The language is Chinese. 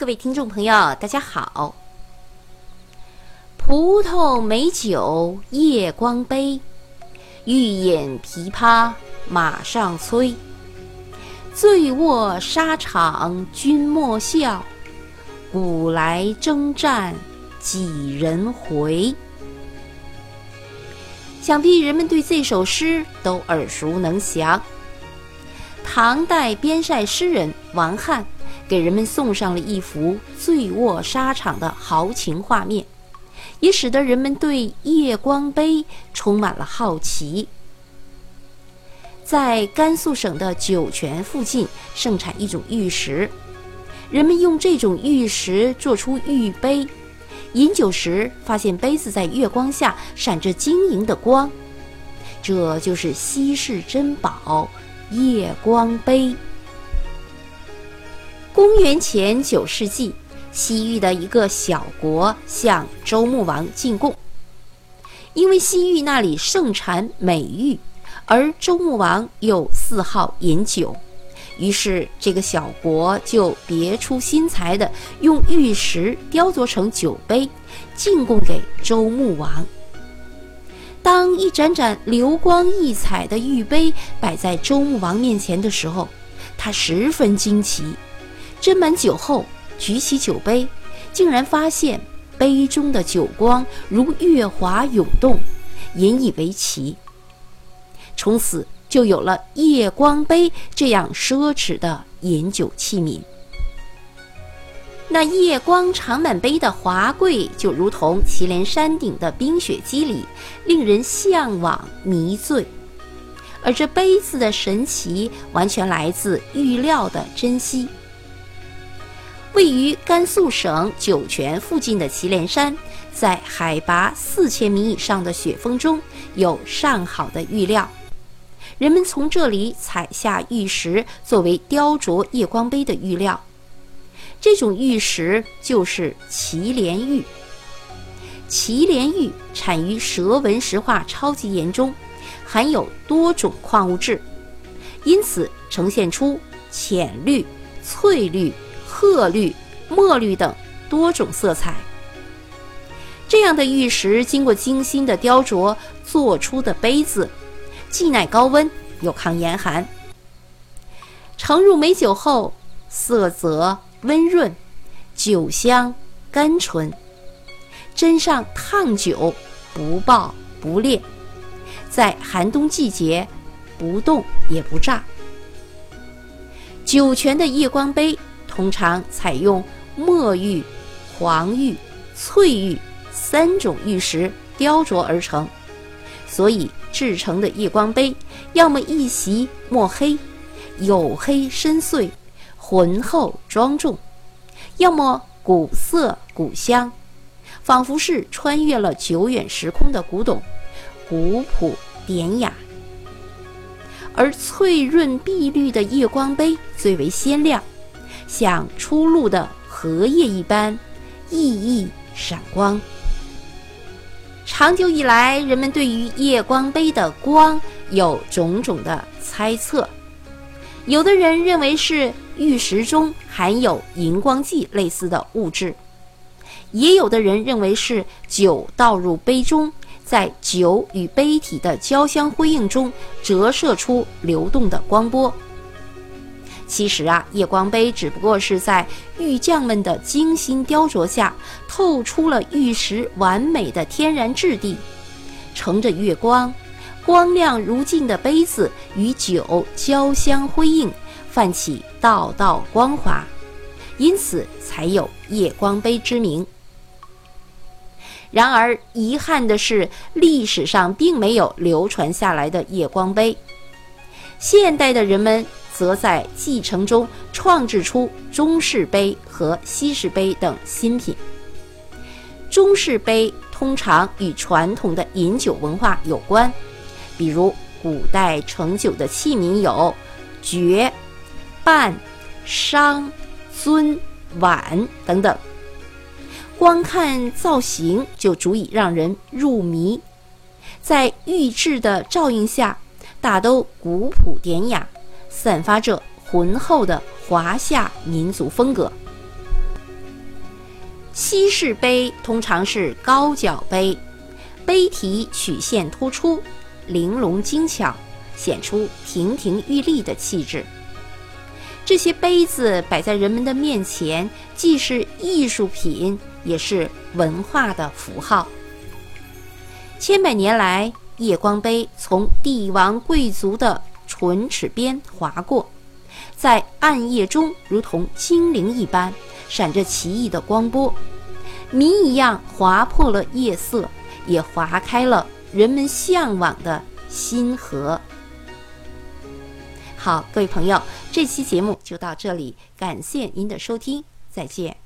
各位听众朋友，大家好。葡萄美酒夜光杯，欲饮琵琶马上催。醉卧沙场君莫笑，古来征战几人回？想必人们对这首诗都耳熟能详。唐代边塞诗人王翰给人们送上了一幅醉卧沙场的豪情画面，也使得人们对夜光杯充满了好奇。在甘肃省的酒泉附近盛产一种玉石，人们用这种玉石做出玉杯，饮酒时发现杯子在月光下闪着晶莹的光，这就是稀世珍宝。夜光杯。公元前九世纪，西域的一个小国向周穆王进贡，因为西域那里盛产美玉，而周穆王又嗜好饮酒，于是这个小国就别出心裁的用玉石雕琢成酒杯，进贡给周穆王。当一盏盏流光溢彩的玉杯摆在周穆王面前的时候，他十分惊奇。斟满酒后，举起酒杯，竟然发现杯中的酒光如月华涌动，引以为奇。从此就有了夜光杯这样奢侈的饮酒器皿。那夜光长满杯的华贵，就如同祁连山顶的冰雪肌理，令人向往迷醉。而这杯子的神奇，完全来自玉料的珍惜。位于甘肃省酒泉附近的祁连山，在海拔四千米以上的雪峰中有上好的玉料，人们从这里采下玉石，作为雕琢夜光杯的玉料。这种玉石就是祁连玉。祁连玉产于蛇纹石化超级岩中，含有多种矿物质，因此呈现出浅绿、翠绿、褐绿、墨绿等多种色彩。这样的玉石经过精心的雕琢做出的杯子，既耐高温又抗严寒。盛入美酒后，色泽。温润，酒香甘醇，斟上烫酒，不爆不裂，在寒冬季节不冻也不炸。酒泉的夜光杯通常采用墨玉、黄玉、翠玉三种玉石雕琢而成，所以制成的夜光杯要么一袭墨黑，黝黑深邃。浑厚庄重，要么古色古香，仿佛是穿越了久远时空的古董，古朴典雅。而翠润碧绿的夜光杯最为鲜亮，像初露的荷叶一般，熠熠闪光。长久以来，人们对于夜光杯的光有种种的猜测，有的人认为是。玉石中含有荧光剂类似的物质，也有的人认为是酒倒入杯中，在酒与杯体的交相辉映中折射出流动的光波。其实啊，夜光杯只不过是在玉匠们的精心雕琢下，透出了玉石完美的天然质地，乘着月光，光亮如镜的杯子与酒交相辉映。泛起道道光华，因此才有夜光杯之名。然而遗憾的是，历史上并没有流传下来的夜光杯。现代的人们则在继承中创制出中式杯和西式杯等新品。中式杯通常与传统的饮酒文化有关，比如古代盛酒的器皿有爵。半、商、尊、碗等等，光看造型就足以让人入迷。在玉质的照应下，大都古朴典雅，散发着浑厚的华夏民族风格。西式杯通常是高脚杯，杯体曲线突出，玲珑精巧，显出亭亭玉立的气质。这些杯子摆在人们的面前，既是艺术品，也是文化的符号。千百年来，夜光杯从帝王贵族的唇齿边划过，在暗夜中如同精灵一般，闪着奇异的光波，谜一样划破了夜色，也划开了人们向往的心河。好，各位朋友，这期节目就到这里，感谢您的收听，再见。